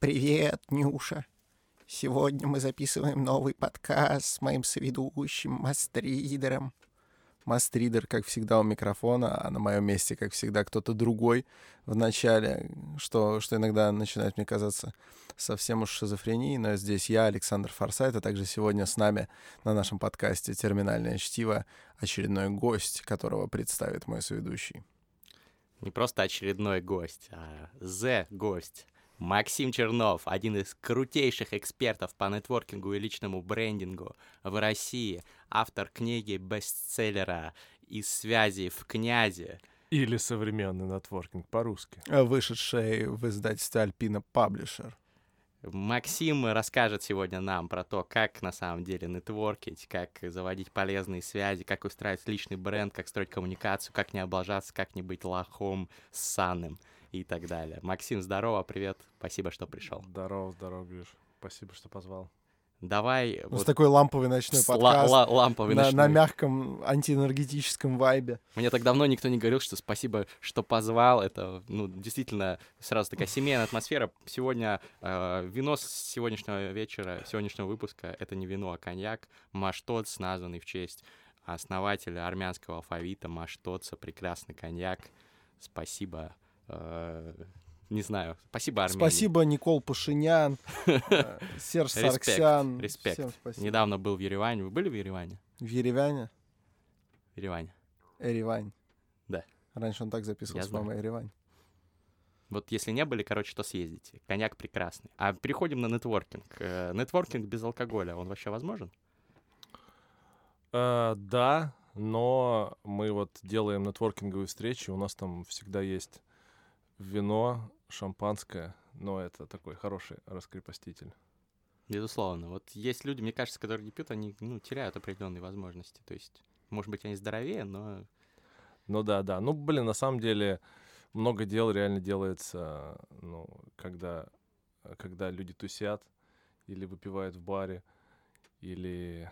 Привет, Нюша. Сегодня мы записываем новый подкаст с моим соведущим Мастридером. Мастридер, как всегда, у микрофона, а на моем месте, как всегда, кто-то другой в начале, что, что иногда начинает мне казаться совсем уж шизофренией, но здесь я, Александр Форсайт, а также сегодня с нами на нашем подкасте «Терминальное чтиво» очередной гость, которого представит мой соведущий. Не просто очередной гость, а «зе-гость». Максим Чернов, один из крутейших экспертов по нетворкингу и личному брендингу в России, автор книги бестселлера «Из связи в князе». Или современный нетворкинг по-русски. Вышедший в издательстве Альпина Паблишер. Максим расскажет сегодня нам про то, как на самом деле нетворкить, как заводить полезные связи, как устраивать личный бренд, как строить коммуникацию, как не облажаться, как не быть лохом, ссаным и так далее. Максим, здорово, привет, спасибо, что пришел. Здорово, здорово, Гриш. Спасибо, что позвал. Давай... Ну, вот с такой ламповый ночной подкаст. Ла- ламповый на, ночной. на мягком антиэнергетическом вайбе. Мне так давно никто не говорил, что спасибо, что позвал. Это, ну, действительно, сразу такая семейная атмосфера. Сегодня э, вино с сегодняшнего вечера, сегодняшнего выпуска, это не вино, а коньяк. Маштоц, названный в честь основателя армянского алфавита Маштоца. Прекрасный коньяк. Спасибо. Э, не знаю. Спасибо, Армении. Спасибо, Никол Пашинян, э, Серж Сарксян. Респект. Всем спасибо. Недавно был в Ереване. Вы были в Ереване? В Ереване? В Ереване. Эревань. Да. Раньше он так записывался, знаю. по-моему, Еревань. Вот если не были, короче, то съездите. Коньяк прекрасный. А переходим на нетворкинг. Э, Нетворкинг без алкоголя, он вообще возможен? Э, да, но мы вот делаем нетворкинговые встречи, у нас там всегда есть вино, шампанское, но это такой хороший раскрепоститель. Безусловно. Вот есть люди, мне кажется, которые не пьют, они ну, теряют определенные возможности. То есть, может быть, они здоровее, но Ну да, да. Ну, блин, на самом деле много дел реально делается, ну, когда, когда люди тусят или выпивают в баре, или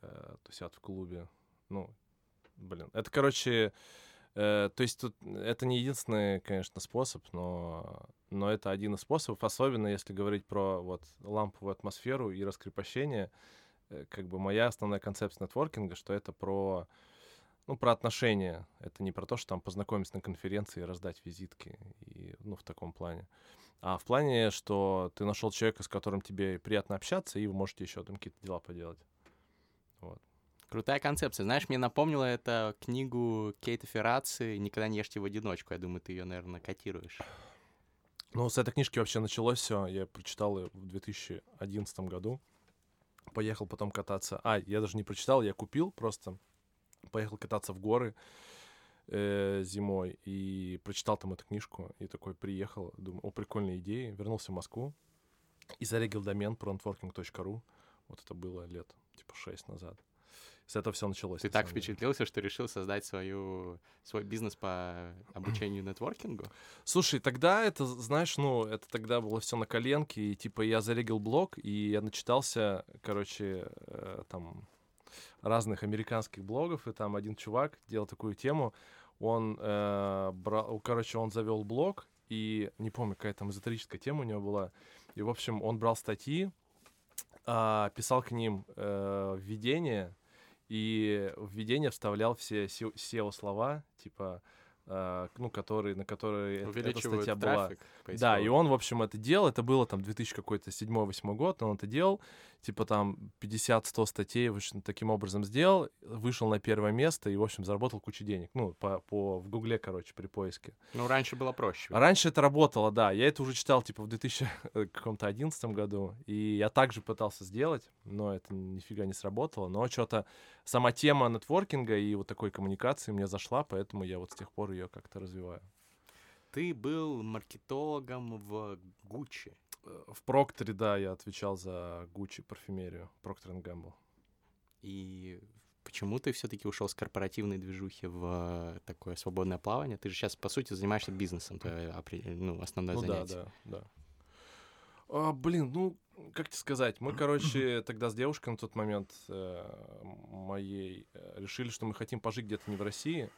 э, тусят в клубе. Ну, блин. Это, короче, э, то есть тут это не единственный, конечно, способ, но, но это один из способов, особенно если говорить про вот ламповую атмосферу и раскрепощение. Э, Как бы моя основная концепция нетворкинга, что это про ну, про отношения. Это не про то, что там познакомиться на конференции и раздать визитки, и, ну, в таком плане. А в плане, что ты нашел человека, с которым тебе приятно общаться, и вы можете еще там какие-то дела поделать. Крутая концепция. Знаешь, мне напомнила это книгу Кейта Ферраци «Никогда не ешьте в одиночку». Я думаю, ты ее, наверное, котируешь. Ну, с этой книжки вообще началось все. Я прочитал ее в 2011 году. Поехал потом кататься. А, я даже не прочитал, я купил просто. Поехал кататься в горы э, зимой и прочитал там эту книжку. И такой приехал, думаю, о, прикольная идея. Вернулся в Москву и зарегил домен pronetworking.ru. Вот это было лет типа 6 назад. С этого все началось. Ты так впечатлился, что решил создать свою, свой бизнес по обучению нетворкингу? Слушай, тогда это, знаешь, ну, это тогда было все на коленке, и типа я зарегил блог, и я начитался, короче, э, там разных американских блогов, и там один чувак делал такую тему, он э, брал, короче, он завел блог, и не помню, какая там эзотерическая тема у него была, и, в общем, он брал статьи, а, писал к ним э, введение, и введение вставлял все SEO-слова, типа, э, ну, которые, на которые эт- эта статья была. трафик. Да, и поисковый. он, в общем, это делал, это было там 2000 какой-то 7-8 год, он это делал, типа там 50-100 статей, в общем, таким образом сделал, вышел на первое место и, в общем, заработал кучу денег, ну, по, по, в Гугле, короче, при поиске. Ну, раньше было проще. Раньше это работало, да, я это уже читал, типа, в 2011 году, и я также пытался сделать, но это нифига не сработало, но что-то сама тема нетворкинга и вот такой коммуникации мне зашла, поэтому я вот с тех пор ее как-то развиваю. Ты был маркетологом в Гуччи. Э, В Прокторе, да, я отвечал за Гуччи парфюмерию, Проктор Гэмбл. И почему ты все-таки ушел с корпоративной движухи в э, такое свободное плавание? Ты же сейчас, по сути, занимаешься бизнесом, твое ну, основное Ну да, занятие. да, да. А, блин, ну, как тебе сказать, мы, короче, тогда с девушкой на тот момент э, моей э, решили, что мы хотим пожить где-то не в России,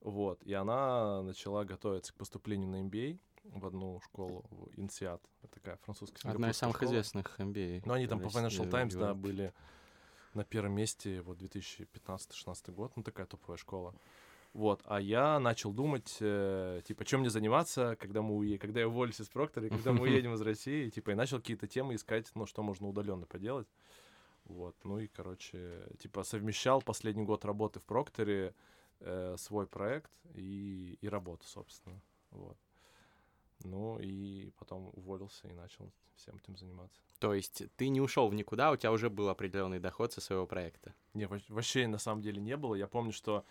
вот, и она начала готовиться к поступлению на MBA в одну школу, в Инсиат, это такая французская. Одна из самых школа. известных MBA. Ну, они там по Financial Times, да, были на первом месте, вот 2015-16 год, ну, такая топовая школа. Вот, а я начал думать, э, типа, чем мне заниматься, когда мы уедем, когда я уволюсь из Проктора, когда мы уедем из России, типа, и начал какие-то темы искать, ну, что можно удаленно поделать. Вот, ну и, короче, типа, совмещал последний год работы в Прокторе, э, свой проект и, и работу, собственно, вот. Ну и потом уволился и начал всем этим заниматься. То есть ты не ушел в никуда, у тебя уже был определенный доход со своего проекта. Не, во- вообще на самом деле не было. Я помню, что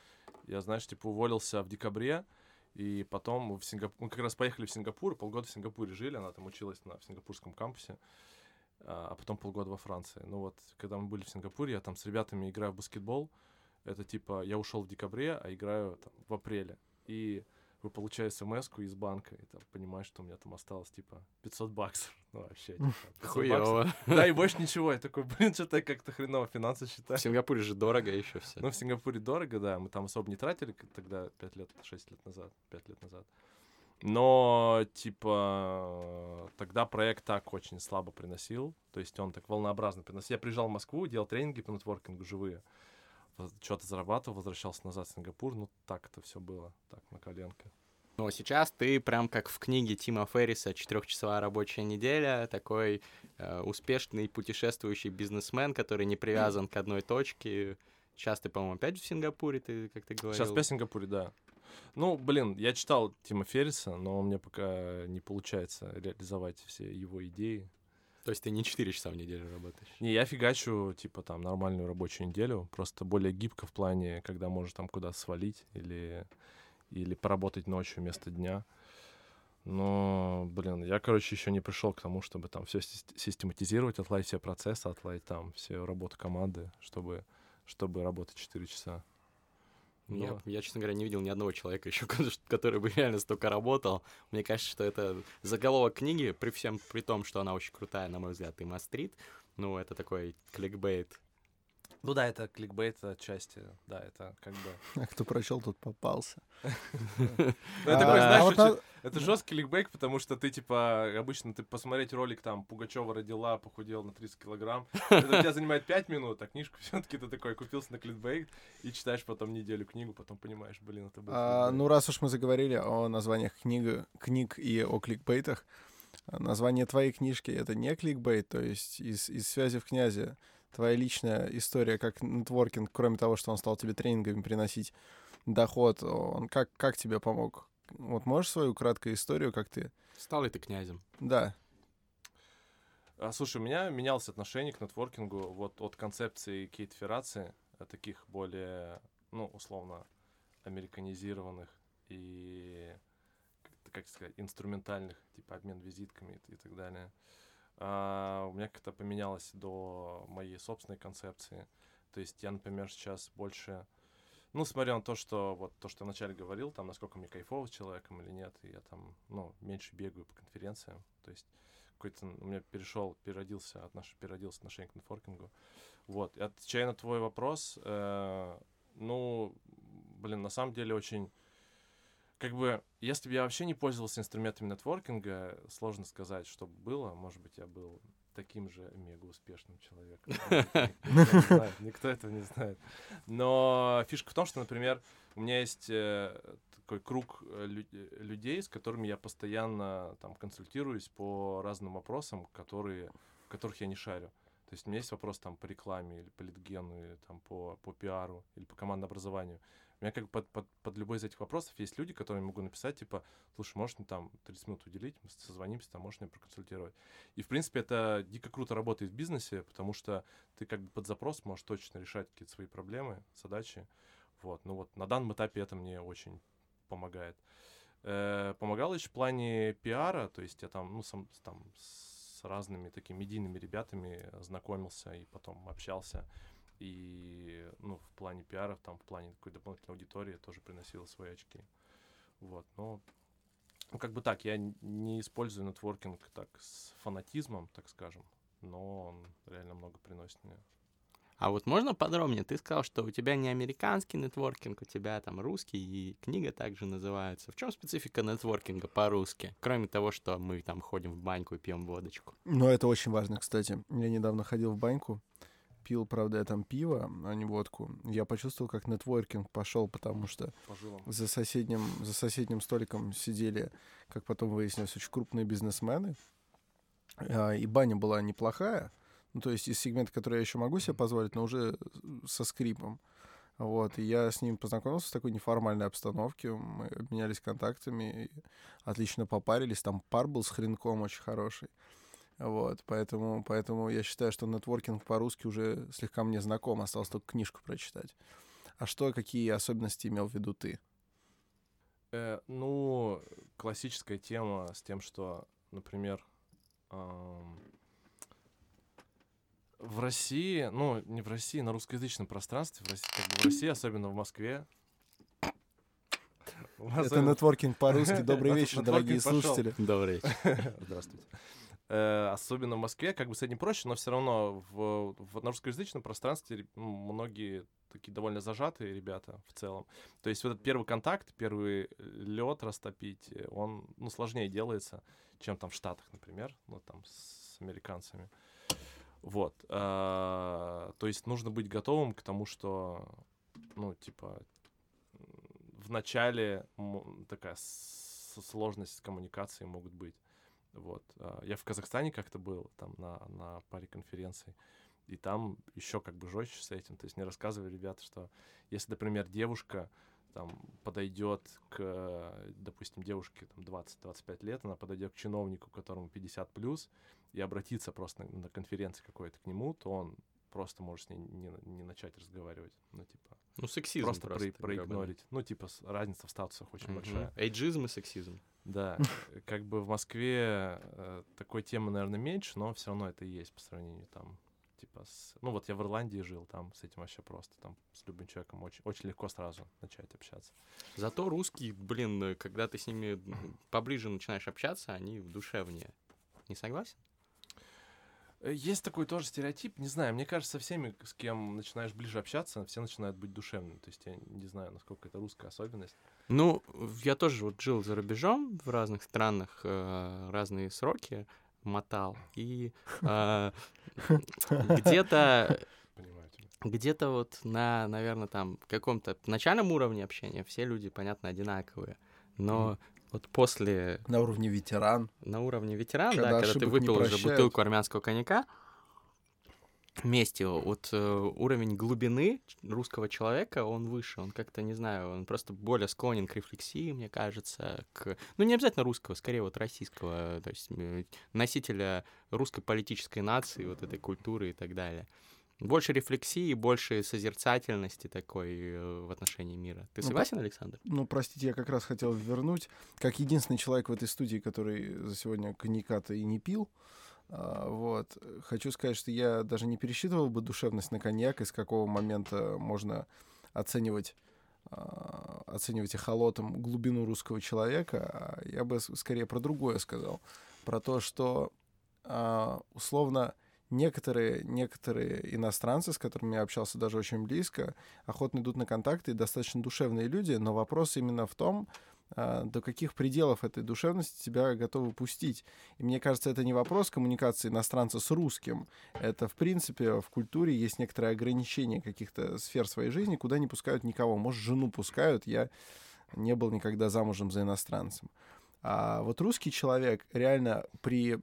я, знаешь, типа уволился в декабре, и потом в Сингапур... Мы как раз поехали в Сингапур, полгода в Сингапуре жили, она там училась на в сингапурском кампусе, а а потом полгода во Франции. Ну вот, когда мы были в Сингапуре, я там с ребятами играю в баскетбол. Это типа, я ушел в декабре, а играю там, в апреле. И вы получаете смс из банка, и там понимаешь, что у меня там осталось типа 500 баксов. Ну вообще, типа, 500 баксов. Хуёво. Да, и больше ничего. Я такой, блин, что-то я как-то хреново финансы считаю. В Сингапуре же дорого еще все. Ну, в Сингапуре дорого, да. Мы там особо не тратили тогда 5 лет, 6 лет назад, 5 лет назад. Но, типа, тогда проект так очень слабо приносил. То есть он так волнообразно приносил. Я приезжал в Москву, делал тренинги по нетворкингу живые. Что-то зарабатывал, возвращался назад в Сингапур. Ну, так это все было. Так, на коленке. Но сейчас ты прям как в книге Тима Ферриса «Четырехчасовая рабочая неделя», такой э, успешный путешествующий бизнесмен, который не привязан к одной точке. Сейчас ты, по-моему, опять в Сингапуре, ты как ты говорил. Сейчас опять в Сингапуре, да. Ну, блин, я читал Тима Ферриса, но мне пока не получается реализовать все его идеи. То есть ты не 4 часа в неделю работаешь. Не, я фигачу, типа, там, нормальную рабочую неделю, просто более гибко в плане, когда можешь там куда свалить или, или поработать ночью вместо дня. Но, блин, я, короче, еще не пришел к тому, чтобы там все систематизировать, отладить все процессы, отладить там всю работу команды, чтобы, чтобы работать 4 часа. Я, Ну, я, честно говоря, не видел ни одного человека еще, который бы реально столько работал. Мне кажется, что это заголовок книги, при всем при том, что она очень крутая, на мой взгляд, и мастрит. Ну, это такой кликбейт. Ну да, это кликбейт отчасти, да, это как бы... А кто прочел, тот попался. Это жесткий кликбейк, потому что ты, типа, обычно ты посмотреть ролик, там, Пугачева родила, похудел на 30 килограмм, это тебя занимает 5 минут, а книжку все-таки ты такой купился на кликбейк и читаешь потом неделю книгу, потом понимаешь, блин, это был А, кликбейт. ну, раз уж мы заговорили о названиях книг, и о кликбейтах, название твоей книжки — это не кликбейт, то есть из, из «Связи в князе» твоя личная история как нетворкинг, кроме того, что он стал тебе тренингами приносить доход, он как, как тебе помог? Вот можешь свою краткую историю, как ты... Стал ли ты князем? Да, А, слушай, у меня менялось отношение к нетворкингу вот от концепции Кейт Ферраци, от таких более, ну, условно, американизированных и, как, как сказать, инструментальных, типа обмен визитками и, и так далее. А, у меня как-то поменялось до моей собственной концепции. То есть я, например, сейчас больше... Ну, смотря на то, что вот то, что я вначале говорил, там, насколько мне кайфово с человеком или нет, и я там, ну, меньше бегаю по конференциям. То есть какой-то у меня перешел, переродился, отнош... переродился отношение к нетворкингу. Вот. И отвечая на твой вопрос, э, ну, блин, на самом деле очень... Как бы, если бы я вообще не пользовался инструментами нетворкинга, сложно сказать, что бы было. Может быть, я был таким же мега успешным человеком. Никто этого не знает. Но фишка в том, что, например, у меня есть э, такой круг э, э, людей, с которыми я постоянно там консультируюсь по разным вопросам, которые, в которых я не шарю. То есть у меня есть вопрос там по рекламе или по литгену, или там по, по пиару, или по командообразованию. У меня как бы под, под, под любой из этих вопросов есть люди, которым я могу написать, типа, слушай, можешь мне там 30 минут уделить, мы созвонимся, там, можешь меня проконсультировать. И, в принципе, это дико круто работает в бизнесе, потому что ты как бы под запрос можешь точно решать какие-то свои проблемы, задачи. Вот, ну вот на данном этапе это мне очень помогает. Э, помогало еще в плане пиара, то есть я там, ну, сам, там с разными такими медийными ребятами знакомился и потом общался. И, ну, в плане пиара, там, в плане такой дополнительной аудитории тоже приносило свои очки. Вот, но ну, как бы так, я не использую нетворкинг так с фанатизмом, так скажем, но он реально много приносит мне. А вот можно подробнее? Ты сказал, что у тебя не американский нетворкинг, у тебя там русский, и книга также называется. В чем специфика нетворкинга по-русски? Кроме того, что мы там ходим в баньку и пьем водочку. Ну, это очень важно, кстати. Я недавно ходил в баньку, пил, правда, я там пиво, а не водку. Я почувствовал, как нетворкинг пошел, потому что за соседним, за соседним столиком сидели, как потом выяснилось, очень крупные бизнесмены. А, И баня была неплохая. Ну, то есть из сегмента, который я еще могу себе позволить, но уже со скрипом. Вот, и я с ним познакомился в такой неформальной обстановке, мы обменялись контактами, отлично попарились, там пар был с хренком очень хороший. Вот, поэтому, поэтому я считаю, что нетворкинг по-русски уже слегка мне знаком, осталось только книжку прочитать. А что, какие особенности имел в виду ты? Э, ну, классическая тема с тем, что, например, ам, в России, ну, не в России, на русскоязычном пространстве, в России, как бы в России, особенно в Москве. Это нетворкинг по-русски. Добрый вечер, дорогие слушатели. Добрый Здравствуйте. Э, Особенно в Москве, как бы с этим проще, но все равно в, в- на русскоязычном пространстве многие такие довольно зажатые ребята в целом. То есть вот этот первый контакт, первый лед растопить, э, он ну, сложнее делается, чем там в Штатах, например, ну там с американцами. Вот. а, То есть нужно быть готовым к тому, что, ну, типа, в начале такая сложность коммуникации могут быть. Вот. а, Я в Казахстане как-то был, там, на, на паре конференций, и там еще как бы жестче с этим. То есть мне рассказывали ребята, что если, например, девушка там подойдет к, допустим, девушке там 20-25 лет, она подойдет к чиновнику, которому 50 плюс, и обратиться просто на, на конференции какой-то к нему, то он просто может с ней не, не начать разговаривать. Ну, типа, Ну, сексизм просто, просто. про- проигнорить. Ну, типа, разница в статусах очень Мгм. большая. Эйджизм и сексизм. Да, как бы в Москве э, такой темы, наверное, меньше, но все равно это и есть по сравнению там, типа, с... Ну вот я в Ирландии жил, там с этим вообще просто, там с любым человеком очень, очень легко сразу начать общаться. Зато русские, блин, когда ты с ними поближе начинаешь общаться, они душевнее. Не согласен? Э, Есть такой тоже стереотип, не знаю, мне кажется, со всеми, с кем начинаешь ближе общаться, все начинают быть душевными. То есть я не знаю, насколько это русская особенность. Ну, я тоже вот жил за рубежом в разных странах, э, разные сроки мотал. И э, где-то где-то вот на, наверное, там каком-то начальном уровне общения все люди, понятно, одинаковые. Но вот после, На уровне ветеран. на уровне ветеран, Когда да, когда ты выпил уже бутылку армянского коньяка, вместе вот э, уровень глубины русского человека, он выше, он как-то, не знаю, он просто более склонен к рефлексии, мне кажется, к... Ну, не обязательно русского, скорее вот российского, то есть носителя русской политической нации, вот этой культуры и так далее. Больше рефлексии, больше созерцательности такой э, в отношении мира. Ты Ну, согласен, Александр? Ну, простите, я как раз хотел вернуть, как единственный человек в этой студии, который за сегодня коньяка-то и не пил, а, вот, хочу сказать, что я даже не пересчитывал бы душевность на коньяк, и с какого момента можно оценивать а, оценивать эхолотом глубину русского человека, а я бы скорее про другое сказал. Про то, что условно некоторые, некоторые иностранцы, с которыми я общался даже очень близко, охотно идут на контакты, достаточно душевные люди, но вопрос именно в том, а, до каких пределов этой душевности тебя готовы пустить. И мне кажется, это не вопрос коммуникации иностранца с русским. Это, в принципе, в культуре есть некоторые ограничения каких-то сфер своей жизни, куда не пускают никого. Может, жену пускают, я не был никогда замужем за иностранцем. А вот русский человек реально при...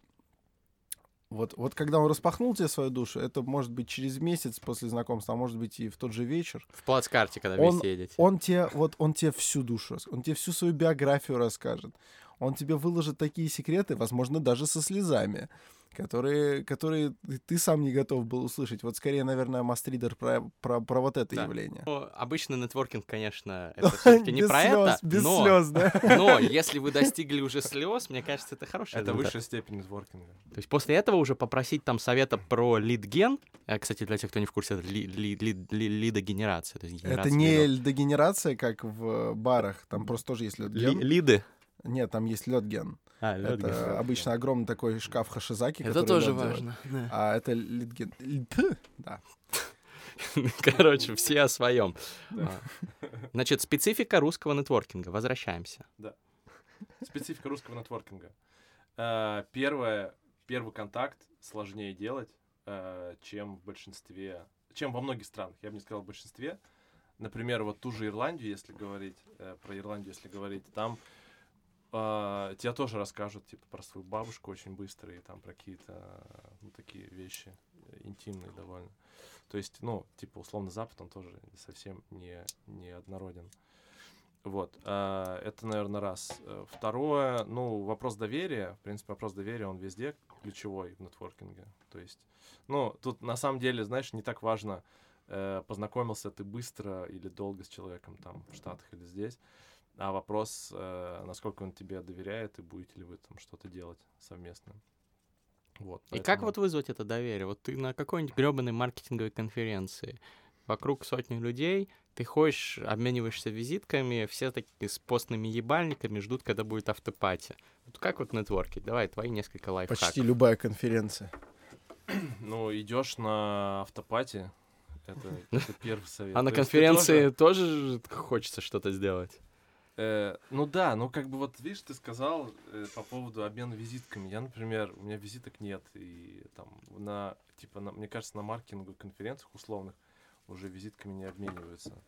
Вот, вот когда он распахнул тебе свою душу, это может быть через месяц после знакомства, а может быть и в тот же вечер, В плацкарте, когда Он- вместе едете. он тебе, вот он тебе всю душу, он тебе всю свою биографию расскажет. Он тебе выложит такие секреты, возможно, даже со слезами, которые, которые ты сам не готов был услышать. Вот скорее, наверное, Мастридер про, про, про вот это Да. явление. Ну, обычный нетворкинг, конечно, это все-таки не про слез, это, без но, слез, да? но если вы достигли уже слез, мне кажется, это хороший Это высшая степень нетворкинга. То есть после этого уже попросить там совета про лид-ген. Э, Кстати, для тех, кто не в курсе, это ли- ли- ли- ли- лидогенерация. Это не лидов. дегенерация, как в барах. Там просто тоже есть Ли- лед лиды. Нет, там есть лед-ген. А, Это обычно огромный такой шкаф Хашизаки. Это который тоже важно. да. А это литген... Да. Короче, все о своем. Да. Значит, специфика русского нетворкинга. Возвращаемся. Специфика русского нетворкинга. Э, Первое, первый контакт сложнее делать, э, чем в большинстве, чем во многих странах. Я бы не сказал в большинстве. Например, вот ту же Ирландию, если говорить, э, про Ирландию, если говорить, там тебе тоже расскажут, типа, про свою бабушку очень быстро, и там про какие-то, э, ну, такие вещи э, интимные довольно. То есть, ну, типа, условно, Запад, он тоже совсем не, не однороден. Вот, а, это, наверное, раз. Э, Второе, ну, вопрос доверия. В принципе, вопрос доверия, он везде ключевой в нетворкинге. То есть, ну, тут на самом деле, знаешь, не так важно, э, познакомился ты быстро или долго с человеком там в Штатах или здесь, а вопрос, э, насколько он тебе доверяет и будете ли вы там что-то делать совместно. Вот. И как поэтому- вот вызвать это доверие? Вот ты на какой-нибудь гребаной маркетинговой конференции, вокруг сотни людей, ты ходишь, обмениваешься визитками, все такие с постными ебальниками ждут, когда будет автопати. Вот как вот нетворкить? Давай, твои несколько лайфхаков. Почти любая конференция. Ну, идешь на автопати, это, это первый совет. А на конференции тоже хочется что-то сделать? Э, ну да, ну как бы вот видишь, ты сказал э, по поводу обмена визитками. Я, например, у меня визиток нет, и там на, типа, на, мне кажется, на маркетинговых конференциях условных уже визитками не обмениваются.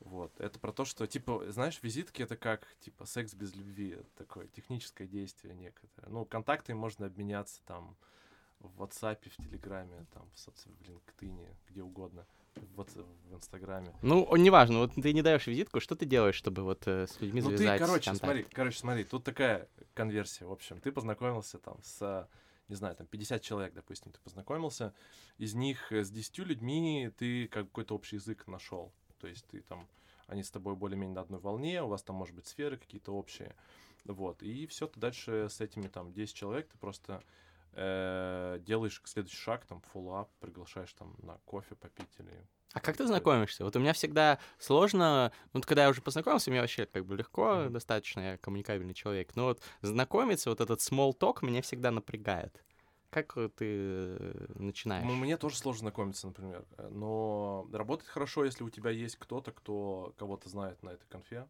Вот. Это про то, что, типа, знаешь, визитки это как, типа, секс без любви. Такое техническое действие некоторое. Ну, контактами можно обменяться там в WhatsApp, в Телеграме, там, в, в LinkedIn, где угодно. В, WhatsApp, в Инстаграме. Ну, неважно, вот ты не даешь визитку, что ты делаешь, чтобы вот э, с людьми Ну ты, завязать короче, контакт? смотри, короче, смотри, тут такая конверсия, в общем, ты познакомился там с, не знаю, там 50 человек, допустим, ты познакомился, из них э, с 10 людьми ты как какой-то общий язык нашел, то есть ты там, они с тобой более-менее на одной волне, у вас там, может быть, сферы какие-то общие, вот, и все, ты дальше с этими там 10 человек, ты просто э, делаешь следующий шаг, там, follow-up, приглашаешь там на кофе попить или А как ты знакомишься? Вот у меня всегда сложно, ну, вот когда я уже познакомился, мне вообще как бы легко Мгм. достаточно, я коммуникабельный человек, но вот знакомиться, вот этот small talk меня всегда напрягает. Как э, ты э, начинаешь? Ну, мне тоже сложно знакомиться, например. Э, Но работает хорошо, если у тебя есть кто-то, кто кого-то знает на этой конфе.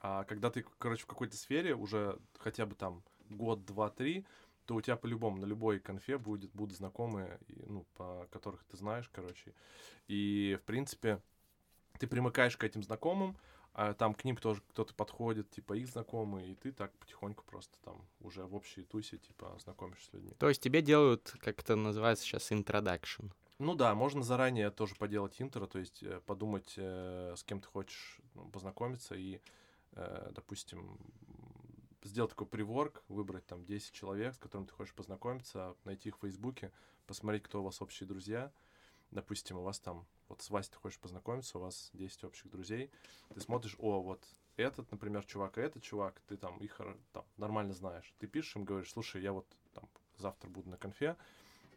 А когда ты, короче, в какой-то сфере уже хотя бы там год, два, три, то у тебя по-любому на любой конфе будет, будут знакомые, ну, по которых ты знаешь, короче. И, в принципе, ты примыкаешь к этим знакомым, а там к ним тоже кто-то подходит, типа их знакомые, и ты так потихоньку просто там уже в общей тусе, типа, знакомишься с людьми. То есть тебе делают, как это называется сейчас, introduction. Ну да, можно заранее тоже поделать интро, то есть э, подумать, э, с кем ты хочешь ну, познакомиться и, э, допустим, сделать такой приворк, выбрать там 10 человек, с которыми ты хочешь познакомиться, найти их в Фейсбуке, посмотреть, кто у вас общие друзья. Допустим, у вас там, вот с Васей ты хочешь познакомиться, у вас 10 общих друзей. Ты смотришь, о, вот этот, например, чувак, и этот чувак, ты там их хоро- там, нормально знаешь. Ты пишешь им, говоришь, слушай, я вот там завтра буду на конфе,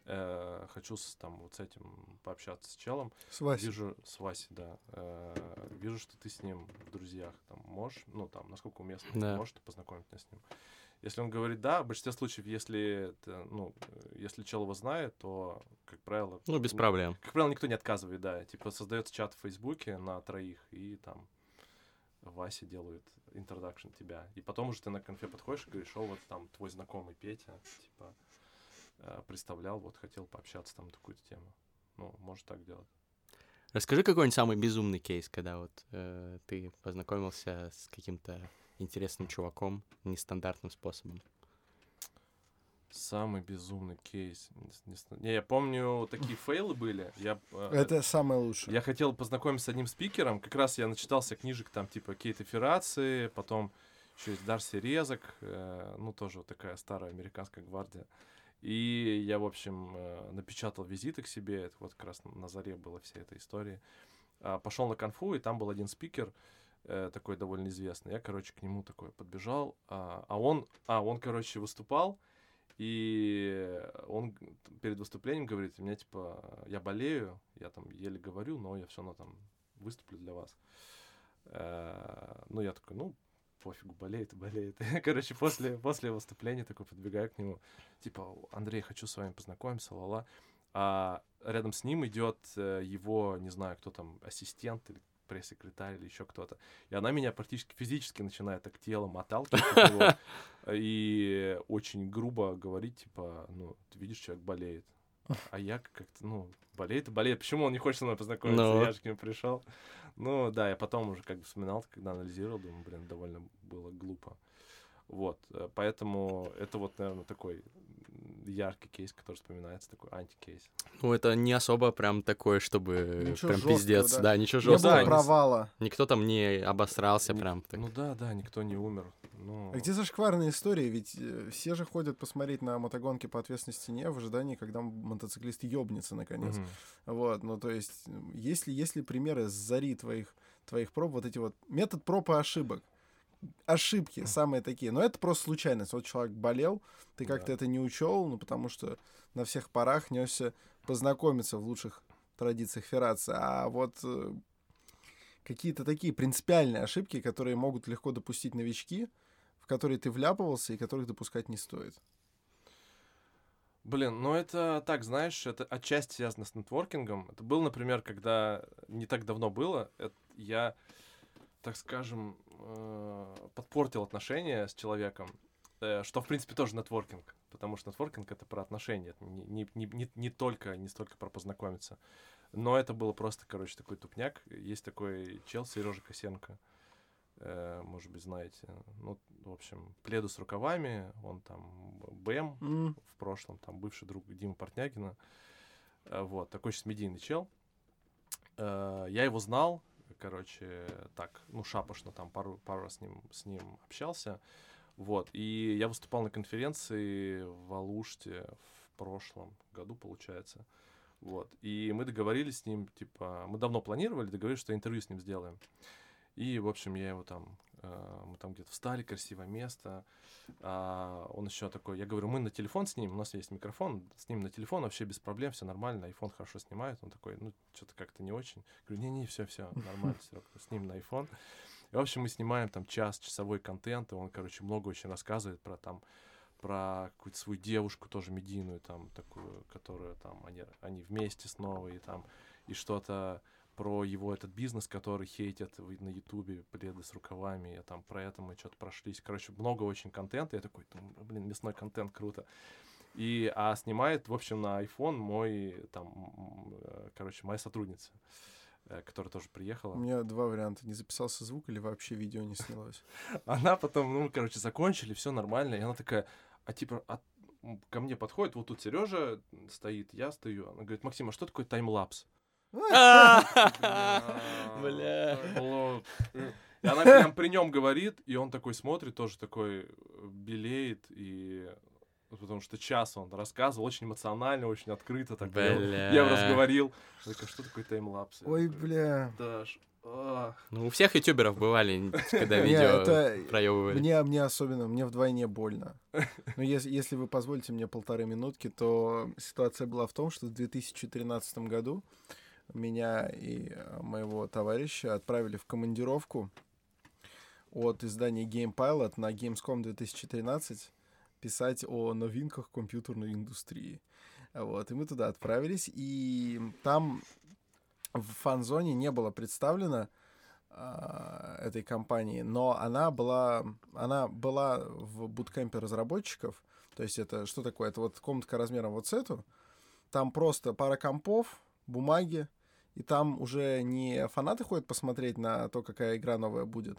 э, хочу с, там вот с этим пообщаться с челом. С Васей. Вижу с Васей, да. э, вижу, что ты с ним в друзьях. Там можешь, ну там, насколько уместно, Да. можешь ты познакомить меня с ним. Если он говорит да, в большинстве случаев, если это, ну, если чел его знает, то, как правило, Ну, без проблем. как правило, никто не отказывает, да. Типа создается чат в Фейсбуке на троих, и там Вася делает introduction тебя. И потом уже ты на конфе подходишь и говоришь, о, вот там твой знакомый Петя, типа, представлял, вот хотел пообщаться там на такую-то тему. Ну, может так делать. Расскажи какой-нибудь самый безумный кейс, когда вот э, ты познакомился с каким-то интересным чуваком нестандартным способом. Самый безумный кейс. Не не я помню, такие фейлы были. Я, э, Это самое лучшее. Я хотел познакомиться с одним спикером. Как раз я начитался книжек там типа Кейт Ферраци, потом еще есть Дарси Резок, э, ну тоже вот такая старая американская гвардия. И я, в общем, э, напечатал визиты к себе. Это вот как раз на заре была вся эта история. А, пошел на конфу, и там был один спикер, э, такой довольно известный. Я, короче, к нему такой подбежал. А, а он, а, он, короче, выступал, и он перед выступлением говорит, у меня типа, я болею, я там еле говорю, но я все равно там выступлю для вас. Э, Ну, я такой, ну, пофигу, болеет и болеет. Короче, после, после выступления такой подбегаю к нему, типа, Андрей, хочу с вами познакомиться, ла-ла. а рядом с ним идет э, его, не знаю, кто там, ассистент или пресс-секретарь или еще кто-то. И она меня практически физически начинает так телом отталкивать и очень грубо говорить, типа, ну, ты видишь, человек болеет. А я как-то, ну, болеет и болеет. Почему он не хочет со мной познакомиться? Ну. Я же к нему пришел. Ну, да, я потом уже как бы вспоминал, когда анализировал, думаю, блин, довольно было глупо. Вот, э, поэтому это вот, наверное, такой яркий кейс, который вспоминается, такой антикейс. Ну, это не особо прям такое, чтобы Ничего прям пиздец. да. Да, ничего Не было жесткого. не- провала. Никто там не обосрался Ни- прям. так. Ну да, да, никто не умер. Ну, А где зашкварные истории? Ведь э, все же ходят посмотреть на мотогонки по ответственной стене в ожидании, когда мотоциклист ёбнется наконец. мгм. Вот, ну то есть, если, если примеры с зари твоих, твоих проб, вот эти вот, метод проб и ошибок, ошибки самые такие, но это просто случайность. Вот человек болел, ты как-то Да. это не учел, ну потому что на всех парах несся познакомиться в лучших традициях Феррации, а вот э, какие-то такие принципиальные ошибки, которые могут легко допустить новички, в которые ты вляпывался и которых допускать не стоит. Блин, ну это так, знаешь, это отчасти связано с нетворкингом. Это был, например, когда не так давно было, это я, так скажем, э, подпортил отношения с человеком, э, что, в принципе, тоже нетворкинг, потому что нетворкинг — это про отношения, это не, не, не, не, только, не столько про познакомиться. Но это было просто, короче, такой тупняк. Есть такой чел, Сережа Косенко, э, может быть, знаете. Ну, в общем, пледу с рукавами, он там БМ, М, в прошлом, там бывший друг Дима Портнягина. Вот, такой сейчас медийный чел. Я его знал, короче, так, ну, шапошно там пару, пару раз с ним, с ним общался. Вот, и я выступал на конференции в Алуште в прошлом году, получается. Вот, и мы договорились с ним, типа, мы давно планировали, договорились, что интервью с ним сделаем. И, в общем, я его там, мы там где-то встали, красивое место, а, он еще такой, я говорю, мы на телефон с ним, у нас есть микрофон, с ним на телефон вообще без проблем, все нормально, iPhone хорошо снимает. Он такой, ну, что-то как-то не очень. Говорю, не-не, все, все, нормально, Серег, с ним на iPhone. И, в общем, мы снимаем там час, часовой контент, и он, короче, много очень рассказывает про там, про какую-то свою девушку тоже медийную, там, такую, которую там, они, они вместе снова, и там, и что-то про его этот бизнес, который хейтят на Ютубе, пледы с рукавами, и там про это мы что-то прошлись. Короче, много очень контента. Я такой, блин, мясной контент, круто. И, а снимает, в общем, на iPhone мой, там, э, короче, моя сотрудница, э, которая тоже У приехала. меня два варианта. Не записался звук или вообще видео не снялось. Она потом, ну, короче, закончили, все нормально, и она такая, а типа, а, ко мне подходит, вот тут Сережа стоит, я стою. Она говорит, Максим, а что такое таймлапс? Бля. И она прям при нем говорит, и он такой смотрит, тоже такой э, белеет, и потому что час он рассказывал, очень эмоционально, очень открыто, так я, Бля. я разговорил. Я такой, «А что такое таймлапс? Ой, бля. Даш, ах». Ну, у всех ютуберов бывали, когда видео проебывали. Мне, мне особенно, мне вдвойне больно. Но если, если вы позволите мне полторы минутки, то ситуация была в том, что в 2013 году меня и э, моего товарища отправили в командировку от издания Game Pilot на Gamescom 2013 писать о новинках компьютерной индустрии. Вот, и мы туда отправились, и там в фан-зоне не было представлено а, этой компании, но она была, она была в буткемпе разработчиков. То есть это что такое? Это вот комнатка размером вот с эту. Там просто пара компов, бумаги, и там уже не фанаты ходят посмотреть на то, какая игра новая будет,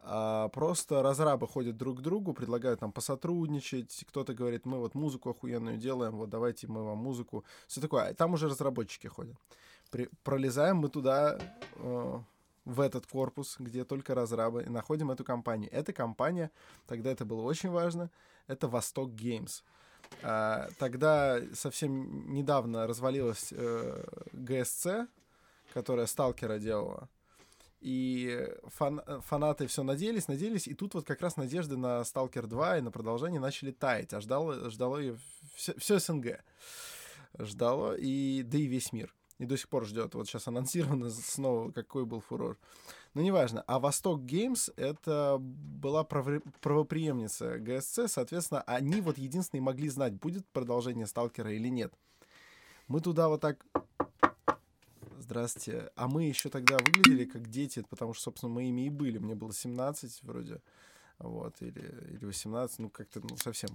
а просто разрабы ходят друг к другу, предлагают нам посотрудничать. Кто-то говорит, мы вот музыку охуенную делаем, вот давайте мы вам музыку. Все такое. А Там уже разработчики ходят. При- пролезаем мы туда, э, в этот корпус, где только разрабы, и находим эту компанию. Эта компания, тогда это было очень важно, это Восток Геймс. А, тогда совсем недавно развалилась э, ГСЦ, которая Сталкера делала. И фан- фанаты все надеялись, надеялись, и тут вот как раз надежды на Сталкер 2 и на продолжение начали таять, а ждало, ждало ее все, все СНГ. Ждало, и, да и весь мир. И до сих пор ждет. Вот сейчас анонсировано снова, какой был фурор. Но неважно. А Восток Геймс — это была праве- правоприемница ГСЦ, соответственно, они вот единственные могли знать, будет продолжение Сталкера или нет. Мы туда вот так... Здравствуйте. А мы еще тогда выглядели как дети, потому что, собственно, мы ими и были. Мне было 17 вроде, вот, или, или 18, ну, как-то, ну, совсем.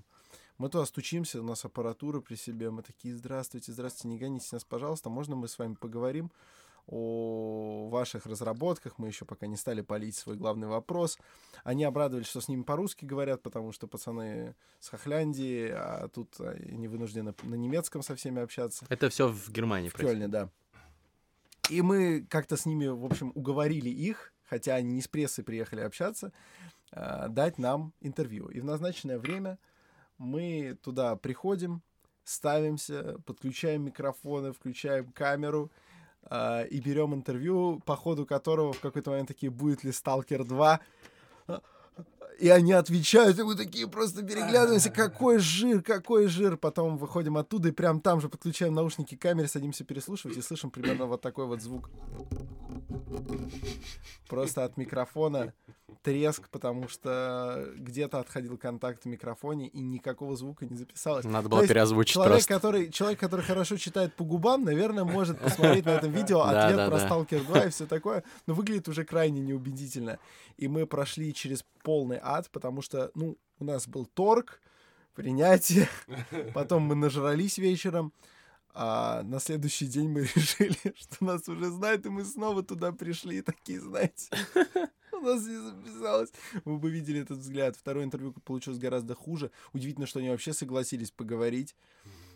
Мы туда стучимся, у нас аппаратура при себе, мы такие, здравствуйте, здравствуйте, не гоните нас, пожалуйста, можно мы с вами поговорим о ваших разработках, мы еще пока не стали полить свой главный вопрос. Они обрадовались, что с ними по-русски говорят, потому что пацаны с Хохляндии, а тут они вынуждены на немецком со всеми общаться. Это все в Германии В Кёльне, да. И мы как-то с ними, в общем, уговорили их, хотя они не с прессой приехали общаться, а, дать нам интервью. И в назначенное время мы туда приходим, ставимся, подключаем микрофоны, включаем камеру э, и берем интервью, по ходу которого в какой-то момент такие, будет ли Сталкер 2? И они отвечают, и мы такие просто переглядываемся, какой жир, какой жир. Потом выходим оттуда и прям там же подключаем наушники к камере, садимся переслушивать и слышим примерно вот такой вот звук. Просто от микрофона треск, потому что где-то отходил контакт в микрофоне, и никакого звука не записалось. Надо было переозвучить человек, просто. Который, человек, который хорошо читает по губам, наверное, может посмотреть на этом видео ответ да, про да. Сталкер 2 и все такое, но выглядит уже крайне неубедительно. И мы прошли через полный ад, потому что, ну, у нас был торг, принятие, потом мы нажрались вечером, а на следующий день мы решили, что нас уже знают, и мы снова туда пришли, такие, знаете, у нас не записалось. Вы бы видели этот взгляд. Второе интервью получилось гораздо хуже. Удивительно, что они вообще согласились поговорить.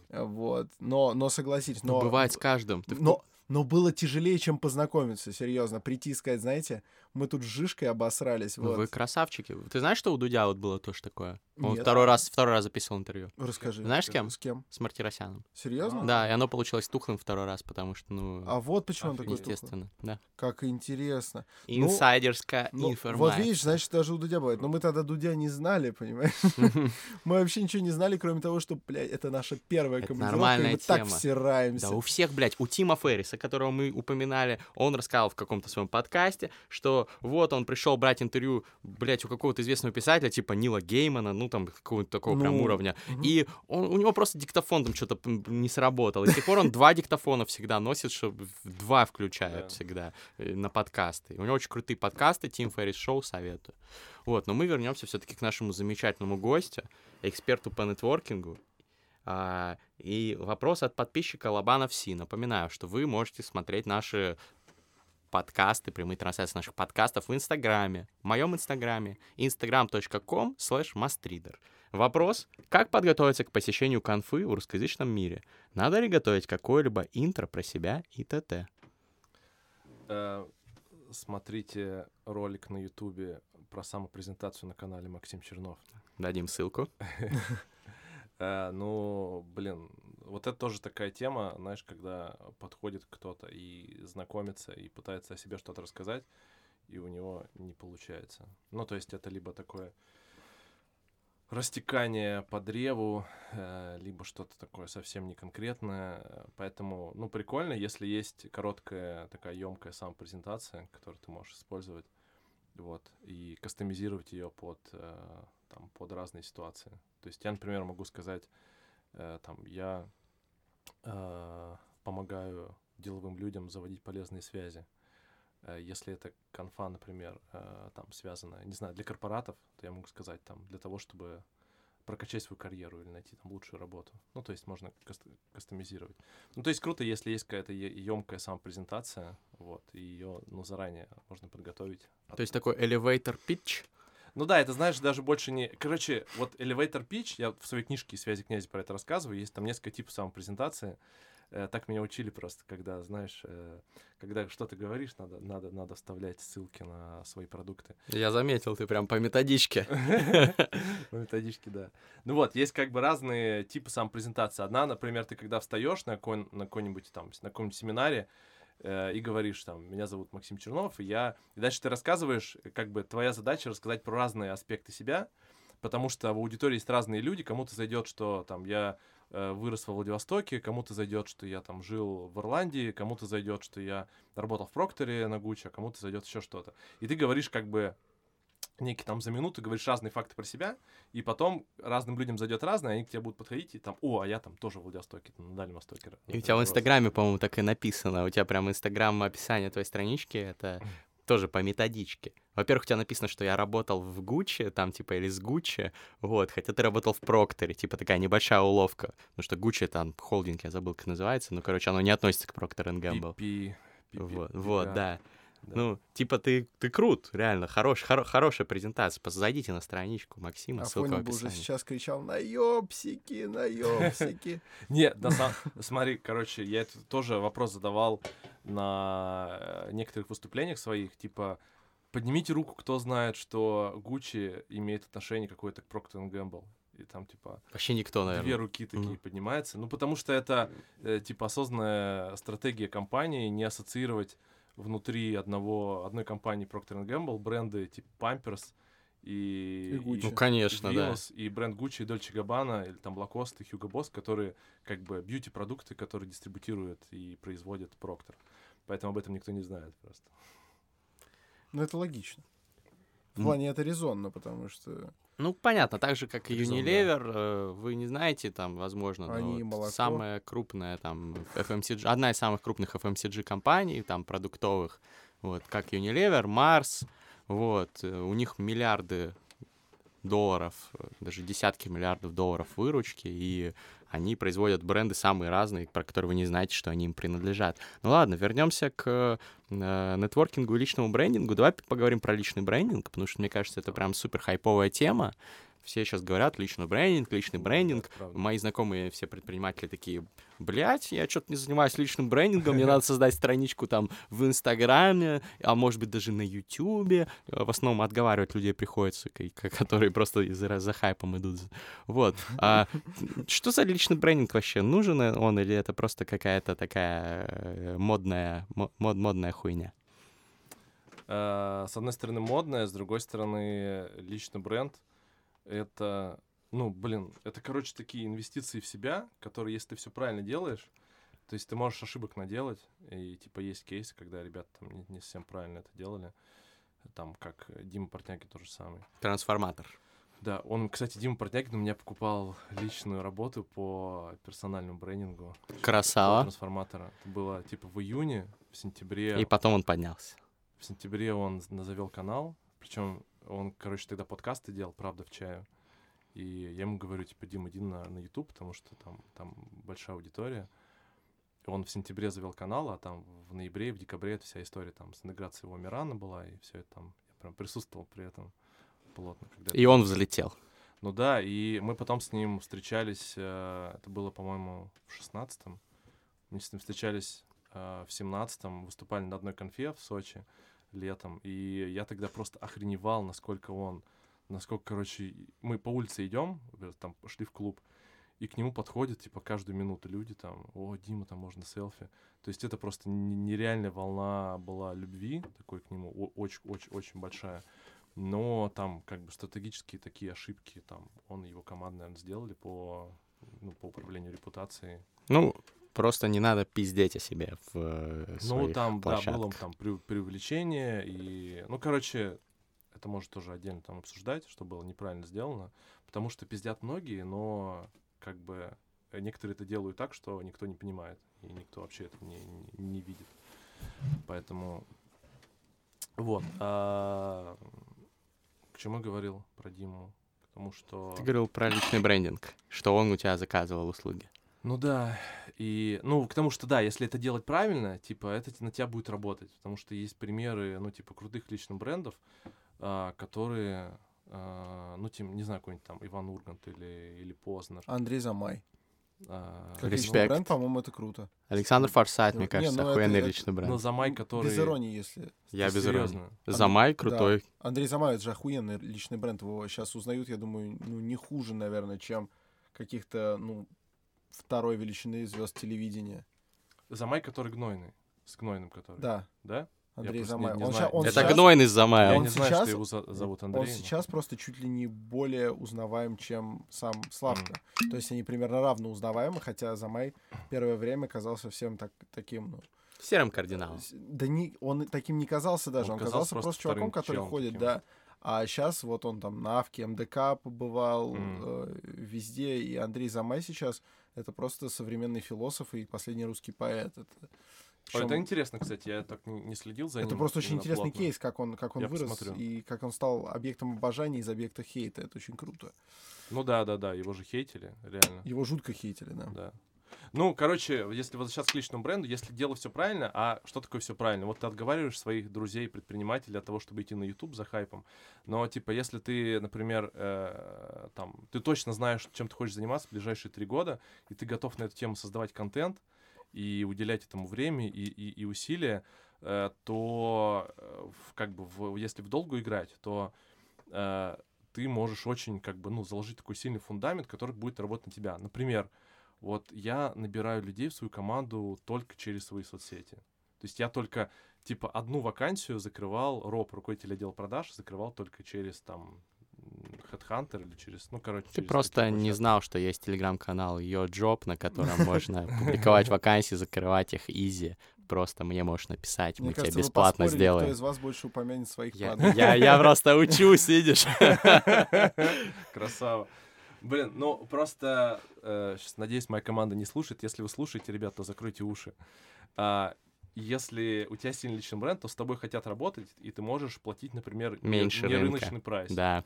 Вот. Но, но согласились. Но, Ну, Бывает с каждым. Ты но, но было тяжелее, чем познакомиться, серьезно. Прийти и сказать, знаете, мы тут с Жишкой обосрались. Ну, Вот. Вы красавчики. Ты знаешь, что у Дудя вот было тоже такое? Он Нет. второй раз, второй раз записывал интервью Расскажи. Знаешь, с кем? С кем? с Мартиросяном. Серьезно? Да, и оно получилось тухлым второй раз, потому что, ну, А вот почему он такой естественно, да. Как интересно. Инсайдерская Ну, информация. вот видишь, значит, даже у Дудя бывает. Но мы тогда Дудя не знали, понимаешь? Мы вообще ничего не знали, кроме того, что, блядь, это наша первая командировка, нормальная мы так всираемся. Да, у всех, блядь, у Тима Ферриса, которого мы упоминали, он рассказал в каком-то своем подкасте, что вот он пришел брать интервью, блядь, у какого-то известного писателя, типа Нила Геймана, ну там какого-то такого прям Ну, уровня, мгм. и он, у него просто диктофон там что-то не сработал, и с тех пор он два диктофона всегда носит, чтобы два включают Да. всегда э, на подкасты. У него очень крутые подкасты, Тим Феррис Шоу советую. Вот, но мы вернемся все-таки к нашему замечательному гостю, эксперту по нетворкингу, а, и вопрос от подписчика Лобанов Си. Напоминаю, что вы можете смотреть наши подкасты, прямые трансляции наших подкастов в Инстаграме, в моем Инстаграме, instagram.com slash mastreader. Вопрос, как подготовиться к посещению конфы в русскоязычном мире? Надо ли готовить какое-либо интро про себя и т.т.? Э, Смотрите ролик на Ютубе про самопрезентацию на канале Максим Чернов. Дадим ссылку. Э, Ну, блин, вот это тоже такая тема, знаешь, когда подходит кто-то и знакомится, и пытается о себе что-то рассказать, и у него не получается. Ну, то есть это либо такое растекание по древу, э, либо что-то такое совсем не конкретное. Поэтому, ну, прикольно, если есть короткая такая емкая самопрезентация, которую ты можешь использовать, вот, и кастомизировать ее под, э, там, под разные ситуации. То есть я, например, могу сказать, э, там, я помогаю деловым людям заводить полезные связи. Э, Если это конфа, например, э, там связанная, не знаю, для корпоратов, то я могу сказать там для того, чтобы прокачать свою карьеру или найти там лучшую работу. Ну, то есть можно каст- кастомизировать. Ну, то есть круто, если есть какая-то емкая самопрезентация, вот, и ее, ну, заранее можно подготовить. То есть такой elevator pitch. Ну да, это, знаешь, даже больше не... Короче, вот elevator pitch, я в своей книжке «Связи князя» про это рассказываю, есть там несколько типов самопрезентации. Э, так меня учили просто, когда, знаешь, э, когда что-то говоришь, надо, надо, надо вставлять ссылки на свои продукты. Я заметил, ты прям по методичке. По методичке, да. Ну вот, есть как бы разные типы самопрезентации. Одна, например, ты когда встаешь на, какой- на какой-нибудь там, на каком-нибудь семинаре, э, и говоришь там, меня зовут Максим Чернов, и я... И дальше ты рассказываешь, э, как бы твоя задача рассказать про разные аспекты себя, потому что в аудитории есть разные люди, кому-то зайдет, что там я э, вырос во Владивостоке, кому-то зайдет, что я там жил в Ирландии, кому-то зайдет, что я работал в Прокторе на Гуччи, а кому-то зайдет еще что-то. И ты говоришь как бы некий там за минуту говоришь разные факты про себя, и потом разным людям зайдет разное, они к тебе будут подходить, и там, о, а я там тоже в Владивостоке, там, на Дальнем Востоке. И у тебя в Инстаграме, по-моему, так и написано. У тебя прям Инстаграм описание твоей странички, это тоже по методичке. Во-первых, у тебя написано, что я работал в Гуччи, там, типа, или с Гуччи, вот, хотя ты работал в Прокторе, типа, такая небольшая уловка, потому что Гуччи, там, холдинг, я забыл, как называется, ну, короче, оно не относится к Gamble. Пи- пи- Вот, вот, да. Да. Ну, типа, ты, ты крут, реально, хорош, хоро- хорошая презентация. Зайдите на страничку Максима, ссылка в Афоня бы уже описании. сейчас кричал «Наёбсики, наёбсики». Нет, на самом... смотри, короче, я это тоже вопрос задавал на э, некоторых выступлениях своих, типа, поднимите руку, кто знает, что Гуччи имеет отношение какое-то к Procter Gamble. И там, типа, Вообще никто, две наверное. руки такие Мгм. поднимаются. Ну, потому что это, э, типа, осознанная стратегия компании не ассоциировать внутри одного, одной компании Procter Gamble бренды типа Pampers и... И Gucci. Ну, конечно, да. Venus, и бренд Gucci и Dolce Gabbana, или там Lacoste и Hugo Boss, которые как бы бьюти-продукты, которые дистрибутируют и производит Procter. Поэтому об этом никто не знает просто. Ну, это логично. В плане это резонно, потому что Ну, понятно, так же, как и. Unilever, э, вы не знаете, там, возможно, но Они вот молоко. самая крупная, там, FMCG, одна из самых крупных FMCG компаний, там, продуктовых, вот, как Unilever, Mars, вот, э, у них миллиарды долларов, э, даже десятки миллиардов долларов выручки, и они производят бренды самые разные, про которые вы не знаете, что они им принадлежат. Ну ладно, вернемся к э, нетворкингу и личному брендингу. Давай поговорим про личный брендинг, потому что, мне кажется, это прям супер хайповая тема. Все сейчас говорят личный брендинг, личный брендинг. Это правда. Мои знакомые все предприниматели такие, блядь, я что-то не занимаюсь личным брендингом, мне надо создать страничку там в Инстаграме, а может быть даже на Ютубе. Э, В основном отговаривать людей приходится, ко- ко- которые просто из-за за хайпом идут. Вот. А что за личный брендинг вообще? Нужен он или это просто какая-то такая э, модная, мо- мод- модная хуйня? Э, С одной стороны, модная, с другой стороны, личный бренд — это, ну, блин, это, короче, такие инвестиции в себя, которые, если ты все правильно делаешь, то есть ты можешь ошибок наделать, и, типа, есть кейсы, когда ребята там не, не совсем правильно это делали, там, как Дима Портняки тот же самый. Трансформатор. Да, он, кстати, Дима Портнякин у меня покупал личную работу по персональному брендингу Красава. трансформатора. Это было, типа, в июне, в сентябре И потом он поднялся. в сентябре он завел канал, причем он, короче, тогда подкасты делал, правда, в чаю. И я ему говорю, типа, Дим, иди на, на YouTube, потому что там, там большая аудитория. Он в сентябре завел канал, а там в ноябре и в декабре эта вся история там с интеграцией его Мирана была, и все это там, я прям присутствовал при этом плотно. Когда И это он взлетел. Ну да, и мы потом с ним встречались, э, это было, по-моему, в шестнадцатом. Мы с ним встречались э, в семнадцатом, выступали на одной конфе в Сочи летом, и я тогда просто охреневал, насколько он, насколько, короче, мы по улице идем, там шли в клуб, и к нему подходят, типа, каждую минуту люди там, о, Дима, там можно селфи. То есть это просто нереальная волна была любви такой к нему, очень-очень-очень большая. Но там как бы стратегические такие ошибки, там он и его команда, наверное, сделали по, ну, по управлению репутацией. Ну, просто не надо пиздеть о себе в э, Ну, своих там, да, было площадках. там преувеличение, и, ну, короче, это может тоже отдельно там обсуждать, что было неправильно сделано, потому что пиздят многие, но как бы некоторые это делают так, что никто не понимает, и никто вообще это не, не, не видит. Поэтому, вот. а, к чему я говорил про Диму? К тому, что... Ты говорил про личный брендинг, что он у тебя заказывал услуги. Ну да, и, ну, к тому, что да, если это делать правильно, типа, это на тебя будет работать, потому что есть примеры, ну, типа, крутых личных брендов, а, которые, а, ну, тем, не знаю, какой-нибудь там Иван Ургант или, или Познер. Андрей Замай. а, Как ну, личный Респект. бренд, по-моему, это круто. Александр Форсайт, Ну, мне не, кажется, ну это- охуенный это- личный бренд. Но Замай, который... Без иронии, если... Я без иронии. Замай Да. крутой. Андрей Замай, это же охуенный личный бренд. Его сейчас узнают, я думаю, ну, не хуже, наверное, чем каких-то, ну, второй величины звезд телевидения. Замай, который гнойный, с гнойным который. Да, Да? Андрей просто не- Замай. не он, знаю. ща- он Это сейчас, гнойный из Замая. Я он не знаю, сейчас- что его за- зовут он Андрей. но- сейчас просто чуть ли не более узнаваем, чем сам Славка. То есть они примерно равно узнаваемы, хотя Замай первое время казался всем так, таким, ну, Серым кардиналом. да не, он таким не казался даже, Он он, казался казался просто просто чуваком, который ходит, таким. да. А сейчас вот он там на Авке, МДК побывал, Мгм. э, везде, и Андрей Замай сейчас это просто современный философ и последний русский поэт. Это, Ой, причём это интересно, кстати, я так не следил за ним. это просто очень интересный плотно. кейс, как он, как он Я вырос посмотрю. и как он стал объектом обожания из объекта хейта. Это очень круто. Ну да, да, да, его же хейтили, реально. Его жутко хейтили, да. Да. Ну, короче, если возвращаться к личному бренду, если дело все правильно, а что такое все правильно? Вот ты отговариваешь своих друзей, предпринимателей от того, чтобы идти на YouTube за хайпом. Но, типа, если ты, например, э, там, ты точно знаешь, чем ты хочешь заниматься в ближайшие три года, и ты готов на эту тему создавать контент и уделять этому время и, и, и усилия, э, то, э, как бы, в- если в долгу играть, то э, ты можешь очень, как бы, ну, заложить такой сильный фундамент, который будет работать на тебя. Например, вот я набираю людей в свою команду только через свои соцсети. То есть я только, типа, одну вакансию закрывал, РОП, руководитель отдела продаж, закрывал только через, там, Headhunter или через, ну, короче, Ты через просто не знал, что есть телеграм-канал Your Job, на котором можно публиковать вакансии, закрывать их изи. Просто мне можешь написать, Мне мы тебе бесплатно поспорили, кто сделаем. из вас больше упомянет своих Я, я, я просто учусь, видишь? Красава. Блин, ну просто, э, щас, надеюсь, моя команда не слушает. Если вы слушаете, ребят, то закройте уши. А, если у тебя сильный личный бренд, то с тобой хотят работать, и ты можешь платить, например, не- Меньше не рынка. рыночный прайс. Да.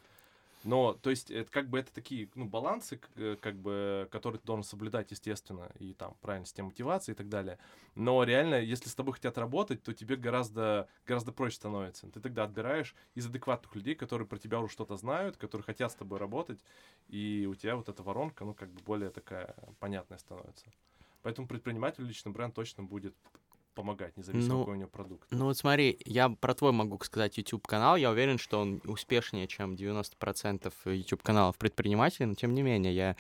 Но, то есть, это как бы это такие, ну, балансы, э, как бы, которые ты должен соблюдать, естественно, и там, правильно, система мотивации и так далее. Но реально, если с тобой хотят работать, то тебе гораздо, гораздо проще становится. Ты тогда отбираешь из адекватных людей, которые про тебя уже что-то знают, которые хотят с тобой работать, и у тебя вот эта воронка, ну, как бы более такая понятная становится. Поэтому предпринимателю личный бренд точно будет помогать, независимо Ну, какой у него продукт. Ну вот смотри, я про твой могу сказать YouTube-канал. Я уверен, что он успешнее, чем 90% YouTube-каналов предпринимателей, но тем не менее, я,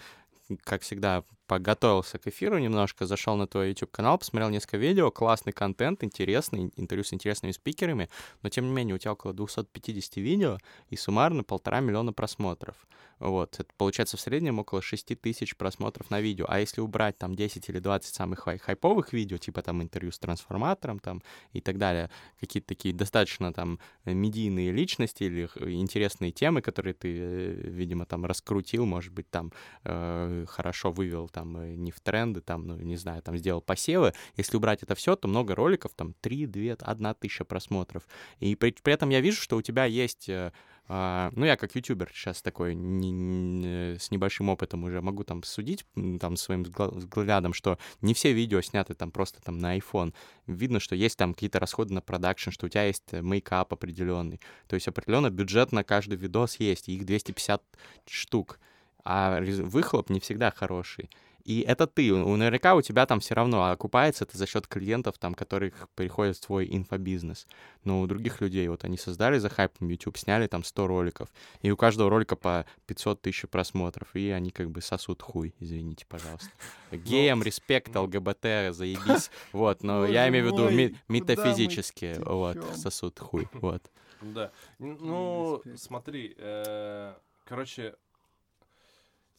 как всегда, подготовился к эфиру немножко, зашел на твой YouTube-канал, посмотрел несколько видео, классный контент, интересный, интервью с интересными спикерами, но тем не менее у тебя около 250 видео и суммарно полтора миллиона просмотров. Вот, это получается в среднем около 6 тысяч просмотров на видео. А если убрать там 10 или 20 самых хай- хайповых видео, типа там интервью с трансформатором там и так далее, какие-то такие достаточно там э, медийные личности или х- интересные темы, которые ты, э, видимо, там раскрутил, может быть, там э, хорошо вывел там э, не в тренды, там, ну, не знаю, там сделал посевы. Если убрать это все, то много роликов, там 3, 2, 1 тысяча просмотров. И при, при этом я вижу, что у тебя есть э, а, ну, я как ютубер сейчас такой не- не- с небольшим опытом уже могу там судить там своим взглядом, что не все видео сняты там просто там на iPhone. Видно, что есть там какие-то расходы на продакшн, что у тебя есть э, мейкап определенный. То есть определенно бюджет на каждый видос есть, их 250 штук. А выхлоп не всегда хороший. И это ты. У- Наверняка у тебя там все равно окупается это за счет клиентов, там, которых приходит в твой инфобизнес. Но у других людей, вот они создали за хайпом YouTube, сняли там 100 роликов, и у каждого ролика по 500 тысяч просмотров, и они как бы сосут хуй, извините, пожалуйста. Геям, респект, ЛГБТ, заебись, вот, но я имею в виду метафизически, вот, сосут хуй, вот. Да. Ну, смотри, э, короче,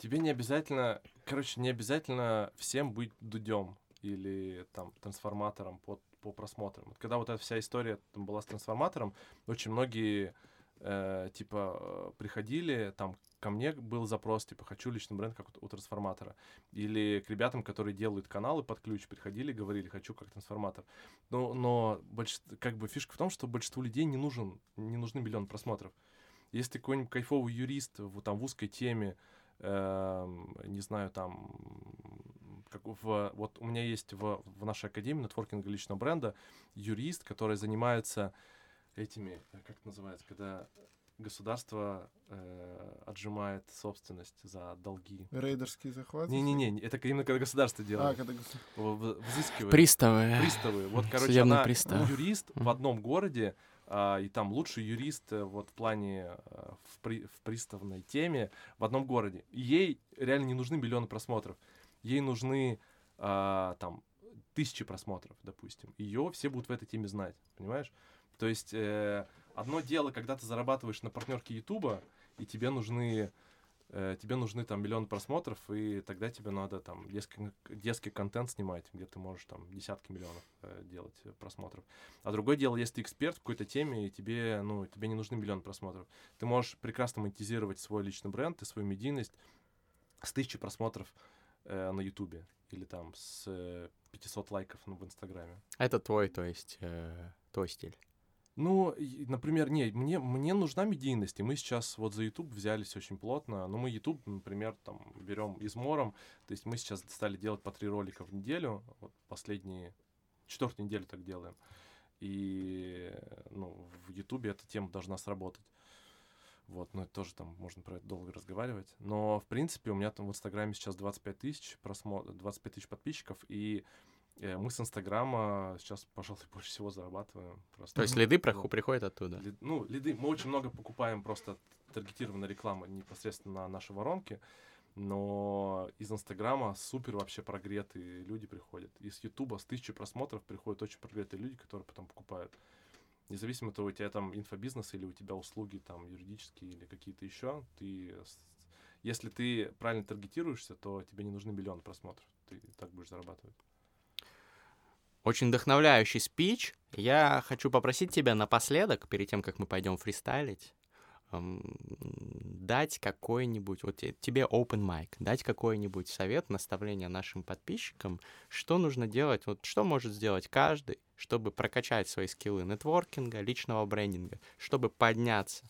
тебе не обязательно, короче, не обязательно всем быть дудем или там трансформатором по, по просмотрам. Вот когда вот эта вся история там была с трансформатором, очень многие э, типа приходили, там ко мне был запрос, типа, хочу личный бренд, как у, трансформатора. Или к ребятам, которые делают каналы под ключ, приходили, говорили, хочу как трансформатор. Но, но больш- как бы фишка в том, что большинству людей не нужен, не нужны миллион просмотров. Если какой-нибудь кайфовый юрист в, там, в узкой теме, не знаю, там, как в, вот у меня есть в, в нашей академии нетворкинга личного бренда юрист, который занимается этими, э, как это называется, когда государство э, отжимает собственность за долги. Рейдерский захват? Не-не-не, это именно когда государство А, делает. когда гос- в- в- взыскивает. Приставы. Приставы. Вот, короче, Судебный она пристав. юрист в одном городе, а, и там лучший юрист э, вот в плане э, в, при- в приставной теме в одном городе. Ей реально не нужны миллионы просмотров. Ей нужны а, там тысячи просмотров, допустим. Ее все будут в этой теме знать, понимаешь? То есть э, одно дело, когда ты зарабатываешь на партнерке Ютуба, и тебе нужны тебе нужны там миллион просмотров, и тогда тебе надо там детский, детский контент снимать, где ты можешь там десятки миллионов э, делать э, просмотров. А другое дело, если ты эксперт в какой-то теме, и тебе, ну, тебе не нужны миллион просмотров, ты можешь прекрасно монетизировать свой личный бренд и свою медийность с тысячи просмотров э, на Ютубе или там с э, 500 лайков ну, в Инстаграме. Это твой, то есть, э, твой стиль. Ну, например, не, мне, мне нужна медийность, и мы сейчас вот за YouTube взялись очень плотно. Ну, мы YouTube, например, там берем измором, то есть мы сейчас стали делать по три ролика в неделю, вот последние, четвертую неделю так делаем. И, ну, в YouTube эта тема должна сработать. Вот, ну, это тоже там можно про это долго разговаривать. Но, в принципе, у меня там в Инстаграме сейчас 25 тысяч просмотров, 25 тысяч подписчиков, и мы с Инстаграма сейчас, пожалуй, больше всего зарабатываем. Просто. То есть лиды проху- приходят оттуда? Лид- ну, лиды. Мы очень много покупаем просто таргетированной рекламы непосредственно на наши воронки. Но из Инстаграма супер вообще прогретые люди приходят. Из Ютуба с тысячи просмотров приходят очень прогретые люди, которые потом покупают. Независимо от того, у тебя там инфобизнес или у тебя услуги там юридические или какие-то еще, ты если ты правильно таргетируешься, то тебе не нужны миллион просмотров. Ты так будешь зарабатывать. Очень вдохновляющий спич. Я хочу попросить тебя напоследок, перед тем, как мы пойдем фристайлить, эм, дать какой-нибудь, вот тебе open mic, дать какой-нибудь совет, наставление нашим подписчикам, что нужно делать, вот что может сделать каждый, чтобы прокачать свои скиллы нетворкинга, личного брендинга, чтобы подняться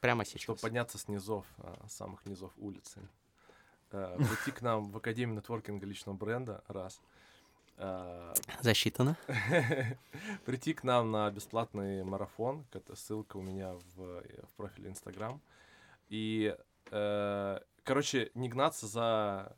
прямо сейчас. Чтобы подняться с низов, а, самых низов улицы. Э, прийти к нам в Академию нетворкинга личного бренда, раз — Засчитано. Прийти к нам на бесплатный марафон. Ссылка у меня в, в профиле Инстаграм. И, э, короче, не гнаться за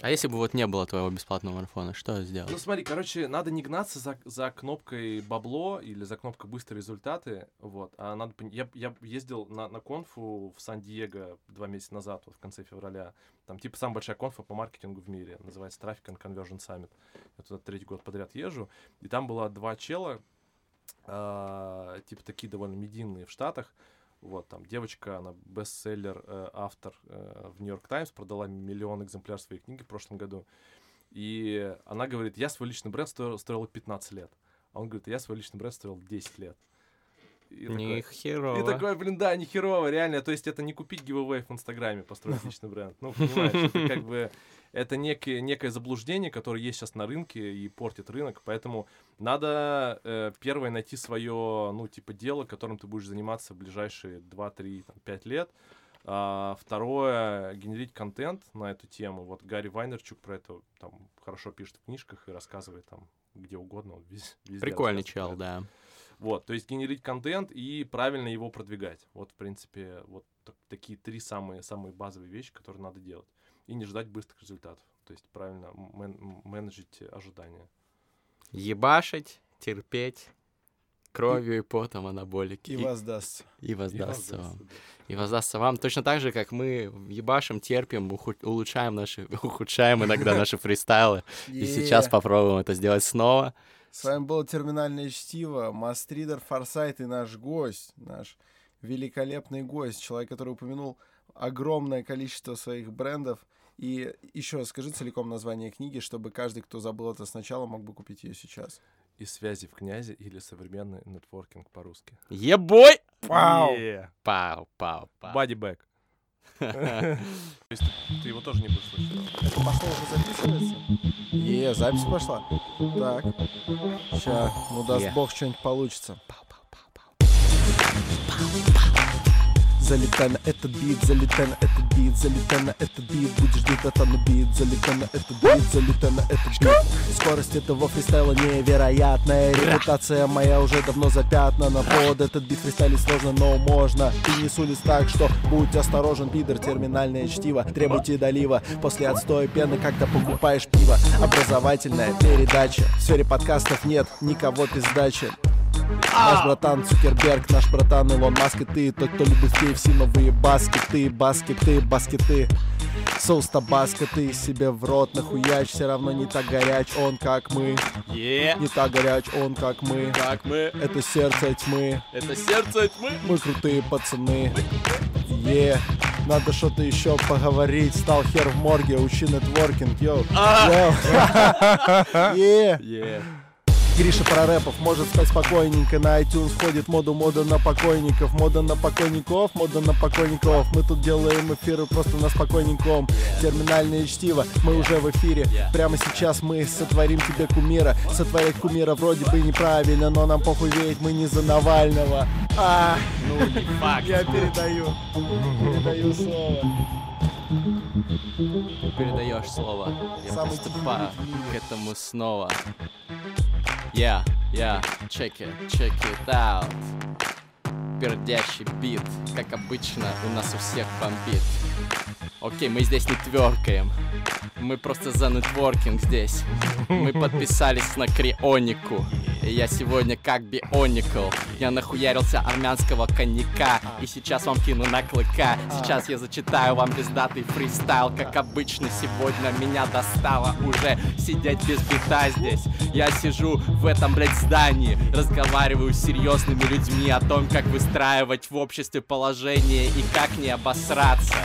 а если бы вот не было твоего бесплатного марафона, что сделать? Ну смотри, короче, надо не гнаться за, за кнопкой бабло или за кнопкой быстрые результаты, вот, а надо... Я, я ездил на, на конфу в Сан-Диего два месяца назад, вот в конце февраля, там типа самая большая конфа по маркетингу в мире, называется Traffic and Conversion Summit. Я туда третий год подряд езжу, и там было два чела, э, типа такие довольно медийные в Штатах, вот, там девочка, она бестселлер, э, автор э, в Нью-Йорк Таймс, продала миллион экземпляр своей книги в прошлом году. И она говорит, я свой личный бренд строил, строил 15 лет. А он говорит, я свой личный бренд строил 10 лет. И не такой, херово. И такой, блин, да, не херово, реально. То есть это не купить giveaway в Инстаграме, построить личный бренд. Ну, понимаешь, это как бы это некое, некое заблуждение, которое есть сейчас на рынке и портит рынок, поэтому надо э, первое найти свое, ну, типа, дело, которым ты будешь заниматься в ближайшие 2-3, 5 лет, а, второе, генерить контент на эту тему. Вот Гарри Вайнерчук про это там хорошо пишет в книжках и рассказывает там где угодно. Он везде Прикольный чел, да. Вот, то есть генерить контент и правильно его продвигать. Вот, в принципе, вот такие три самые, самые базовые вещи, которые надо делать и не ждать быстрых результатов. То есть правильно мен- менеджить ожидания. Ебашить, терпеть, кровью и, и потом анаболики. И воздастся. И, и воздастся вам. И воздастся вам точно так же, как мы ебашим, терпим, улучшаем наши, ухудшаем иногда наши фристайлы. И сейчас попробуем это сделать снова. С вами было терминальное чтиво, Мастридер Форсайт и наш гость, наш великолепный гость, человек, который упомянул огромное количество своих брендов. И еще скажи целиком название книги, чтобы каждый, кто забыл это сначала, мог бы купить ее сейчас. И связи в князе или современный нетворкинг по-русски. Ебой! Пау! Пау, пау, пау. Бади бэк. То есть ты его тоже не будешь слышать? Это пошло уже записывается? Е, запись пошла. Так. Сейчас, ну даст бог, что-нибудь получится. Пау, Залетай на этот бит, залетай на этот бит, залетай на этот бит Будешь где-то на бит, залетай на этот бит, залетай на этот бит Скорость этого фристайла невероятная Репутация моя уже давно запятнана Под этот бит фристайлить сложно, но можно. Ты не с улиц так, что будь осторожен, пидор Терминальное чтиво, требуйте долива После отстоя пены, когда покупаешь пиво. Образовательная передача. В сфере подкастов нет никого без сдачи Наш братан Цукерберг, наш братан Илон Маск и ты Тот, кто любит KFC, новые баскеты, баскеты, баскеты Соус табаско ты себе в рот нахуяч Все равно не так горяч он, как мы yeah. Не так горяч он, как мы Как мы Это сердце тьмы Это сердце тьмы Мы крутые пацаны Yeah Надо что-то еще поговорить. Стал хер в морге, учи нетворкинг, йоу. А! Йоу. Е. Гриша про рэпов может спать спокойненько. На iTunes входит моду мода на покойников Мода на покойников, мода на покойников. Мы тут делаем эфиры просто на спокойненьком. Терминальное чтиво, мы уже в эфире. Прямо сейчас мы сотворим тебе кумира. Сотворять кумира вроде бы неправильно Но нам похуй ведь мы не за Навального. А, Ну, факт. я передаю, передаю слово Передаешь слово. Я Самый приступаю к этому снова. Yeah, yeah, check it, check it out. Пердящий бит, как обычно, у нас у всех бомбит. Окей, мы здесь не тверкаем. Мы просто за нетворкинг здесь. Мы подписались на Крионику. И я сегодня как бионикл. Я нахуярился армянского коньяка. И сейчас вам кину на клыка. Сейчас я зачитаю вам пиздатый фристайл. Как обычно, сегодня меня достало уже сидеть без бита здесь. Я сижу в этом, блядь, здании. Разговариваю с серьезными людьми о том, как выстраивать в обществе положение и как не обосраться.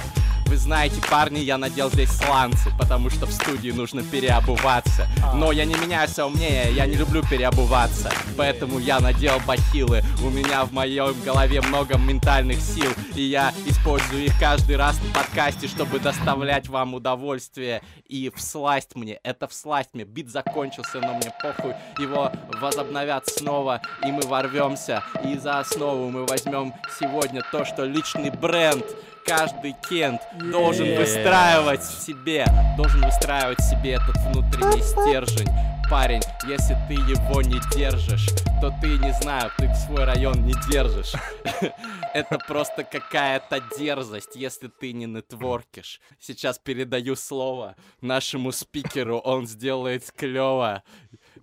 Вы знаете, парни, я надел здесь сланцы, потому что в студии нужно переобуваться. Но я не меняюсь, а умнее, я не люблю переобуваться. Поэтому я надел бахилы. У меня в моей голове много ментальных сил, и я использую их каждый раз на подкасте, чтобы доставлять вам удовольствие и всласть мне. Это всласть мне. Бит закончился, но мне похуй. Его возобновят снова, и мы ворвемся. И за основу мы возьмем сегодня то, что личный бренд каждый кент должен выстраивать в себе, должен выстраивать в себе этот внутренний стержень. Парень, если ты его не держишь, то ты, не знаю, ты свой район не держишь. Это просто какая-то дерзость, если ты не нетворкишь. Сейчас передаю слово нашему спикеру, он сделает клево.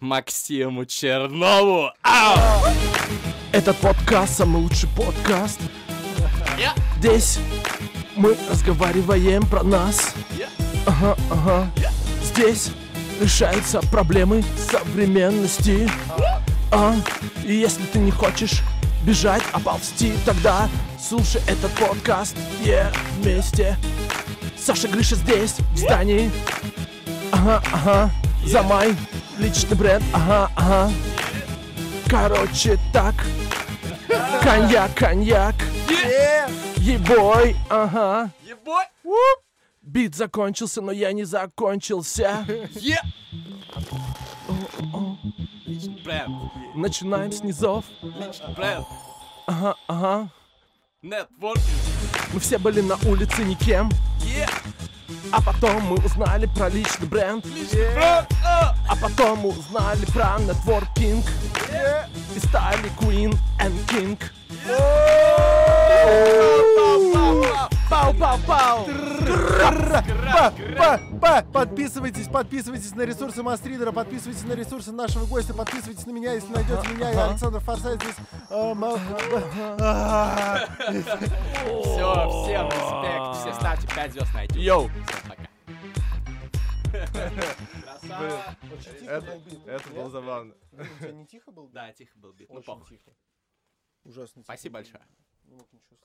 Максиму Чернову. Ау! Этот подкаст самый лучший подкаст. Здесь мы разговариваем про нас. Ага, ага. Здесь решаются проблемы современности. А, и если ты не хочешь бежать, а ползти, тогда слушай этот подкаст. Е, вместе. Саша Гриша здесь, в здании. Ага, ага. За мой личный бренд. Ага, ага. Короче, так. Коньяк, коньяк. Ебой, ага. Ебой! Бит закончился, но я не закончился. Е! Начинаем с низов. бренд, Ага, ага. нетворкинг, Мы все были на улице никем. А потом мы узнали про личный бренд. А! А потом мы узнали про нетворкинг. И стали Queen and King. Подписывайтесь, подписывайтесь на ресурсы Мастридера, подписывайтесь на ресурсы нашего гостя, подписывайтесь на меня, если найдете меня. Я Александр Форсайт здесь. Все, всем респект, все ставьте 5 звезд на iTunes. Йоу. Это, было забавно. Не тихо был? Да, тихо был бит, ну похуй. Ужасно. Спасибо большое. Ну не мог ничего